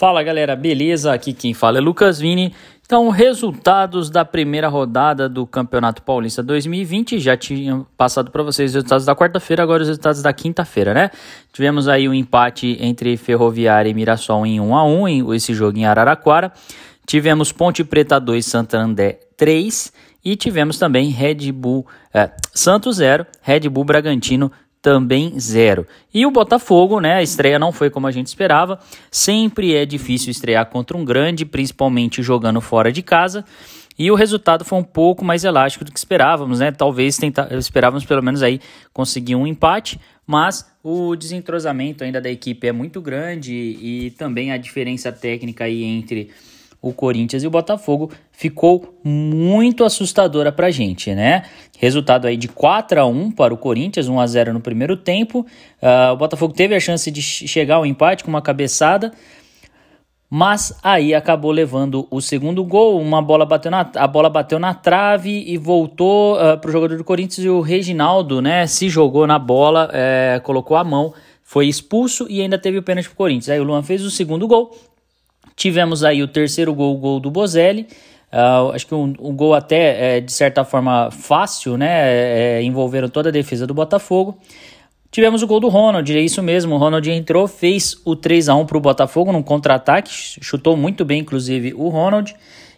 Fala galera, beleza? Aqui quem fala é Lucas Vini. Então, resultados da primeira rodada do Campeonato Paulista 2020. Já tinha passado para vocês os resultados da quarta-feira, agora os resultados da quinta-feira, né? Tivemos aí o um empate entre Ferroviária e Mirassol em 1 a 1 esse jogo em Araraquara. Tivemos Ponte Preta 2, Santander 3 e tivemos também Red Bull é, Santos 0, Red Bull Bragantino também zero. E o Botafogo, né? A estreia não foi como a gente esperava. Sempre é difícil estrear contra um grande, principalmente jogando fora de casa. E o resultado foi um pouco mais elástico do que esperávamos, né? Talvez tentar, esperávamos pelo menos aí conseguir um empate, mas o desentrosamento ainda da equipe é muito grande e também a diferença técnica aí entre o Corinthians e o Botafogo ficou muito assustadora para a gente, né? Resultado aí de 4 a 1 para o Corinthians, 1 a 0 no primeiro tempo. Uh, o Botafogo teve a chance de chegar ao empate com uma cabeçada, mas aí acabou levando o segundo gol. Uma bola bateu na, a bola bateu na trave e voltou uh, ah, para o jogador do Corinthians e o Reginaldo, né? Se jogou na bola, é, colocou a mão, foi expulso e ainda teve o pênalti para o Corinthians. Aí o Luan fez o segundo gol Tivemos aí o terceiro gol, o gol do Bozelli. Uh, acho que um, um gol até é, de certa forma fácil, né? É, é envolveram toda a defesa do Botafogo. Tivemos o gol do Ronald, é isso mesmo. O Ronald entrou, fez o 3 a 1 para o Botafogo num contra-ataque, chutou muito bem, inclusive, o Ronald.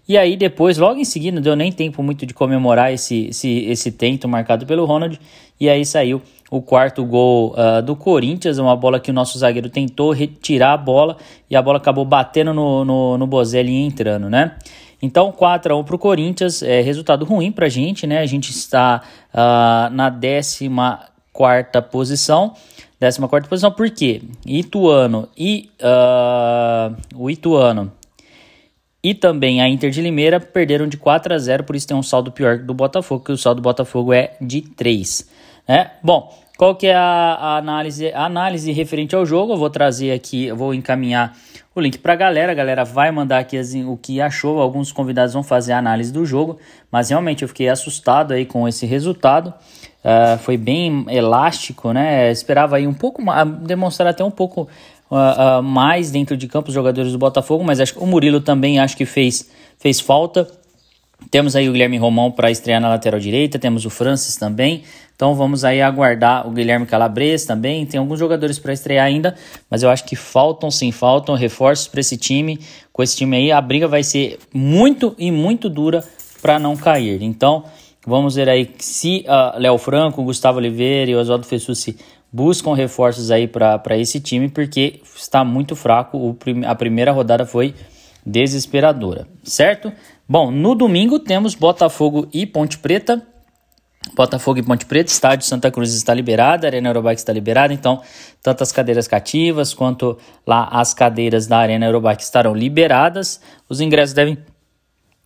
E aí depois, logo em seguida, não deu nem tempo muito de comemorar esse, esse, esse tento marcado pelo Ronald. E aí saiu o quarto gol uh, do Corinthians, uma bola que o nosso zagueiro tentou retirar a bola e a bola acabou batendo no, no, no Bozelli e entrando, né? Então, 4 a 1 para o Corinthians, é resultado ruim para a gente, né? A gente está uh, na 14 posição. 14 posição, por quê? Ituano e uh, o Ituano e também a Inter de Limeira perderam de 4 a 0, por isso tem um saldo pior do Botafogo, que o saldo do Botafogo é de 3. Né? Bom, qual que é a, a, análise, a análise referente ao jogo? Eu vou trazer aqui, eu vou encaminhar o link para a galera. A galera vai mandar aqui o que achou. Alguns convidados vão fazer a análise do jogo, mas realmente eu fiquei assustado aí com esse resultado. Uh, foi bem elástico, né? Esperava aí um pouco demonstrar até um pouco uh, uh, mais dentro de campo os jogadores do Botafogo, mas acho que o Murilo também acho que fez, fez falta. Temos aí o Guilherme Romão para estrear na lateral direita, temos o Francis também. Então vamos aí aguardar o Guilherme Calabres também. Tem alguns jogadores para estrear ainda, mas eu acho que faltam sim, faltam reforços para esse time. Com esse time aí, a briga vai ser muito e muito dura para não cair. Então vamos ver aí se uh, Léo Franco, Gustavo Oliveira e Oswaldo Fessucci buscam reforços aí para esse time, porque está muito fraco. O, a primeira rodada foi desesperadora, certo? Bom, no domingo temos Botafogo e Ponte Preta. Botafogo e Ponte Preta, estádio Santa Cruz está liberado, Arena Eurobike está liberada, então tanto as cadeiras cativas quanto lá as cadeiras da Arena Eurobike estarão liberadas. Os ingressos devem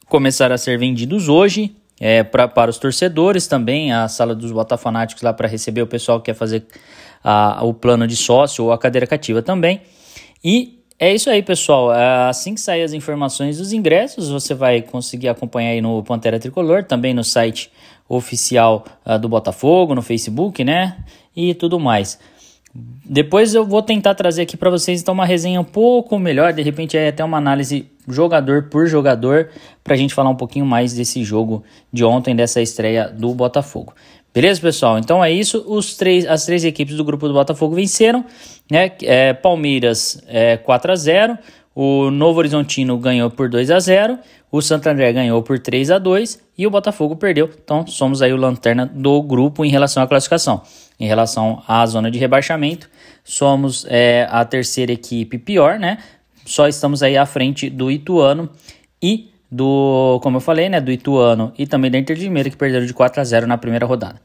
começar a ser vendidos hoje é, pra, para os torcedores também, a sala dos Botafonáticos lá para receber o pessoal que quer fazer a, o plano de sócio ou a cadeira cativa também. E é isso aí, pessoal. É, assim que sair as informações dos ingressos, você vai conseguir acompanhar aí no Pantera Tricolor, também no site oficial uh, do Botafogo, no Facebook, né? E tudo mais. Depois eu vou tentar trazer aqui para vocês então uma resenha um pouco melhor, de repente é até uma análise jogador por jogador, para a gente falar um pouquinho mais desse jogo de ontem, dessa estreia do Botafogo. Beleza, pessoal? Então é isso. Os três, as três equipes do grupo do Botafogo venceram. Né? É, Palmeiras é, 4 a 0 o Novo Horizontino ganhou por 2 a 0 o Santo André ganhou por 3 a 2 e o Botafogo perdeu. Então somos aí o lanterna do grupo em relação à classificação. Em relação à zona de rebaixamento, somos é, a terceira equipe pior, né? Só estamos aí à frente do Ituano e do, como eu falei, né, do Ituano e também da Inter de Limeira, que perderam de 4 a 0 na primeira rodada.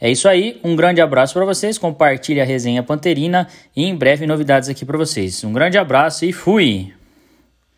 É isso aí, um grande abraço para vocês, compartilhe a resenha Panterina e em breve novidades aqui para vocês. Um grande abraço e fui!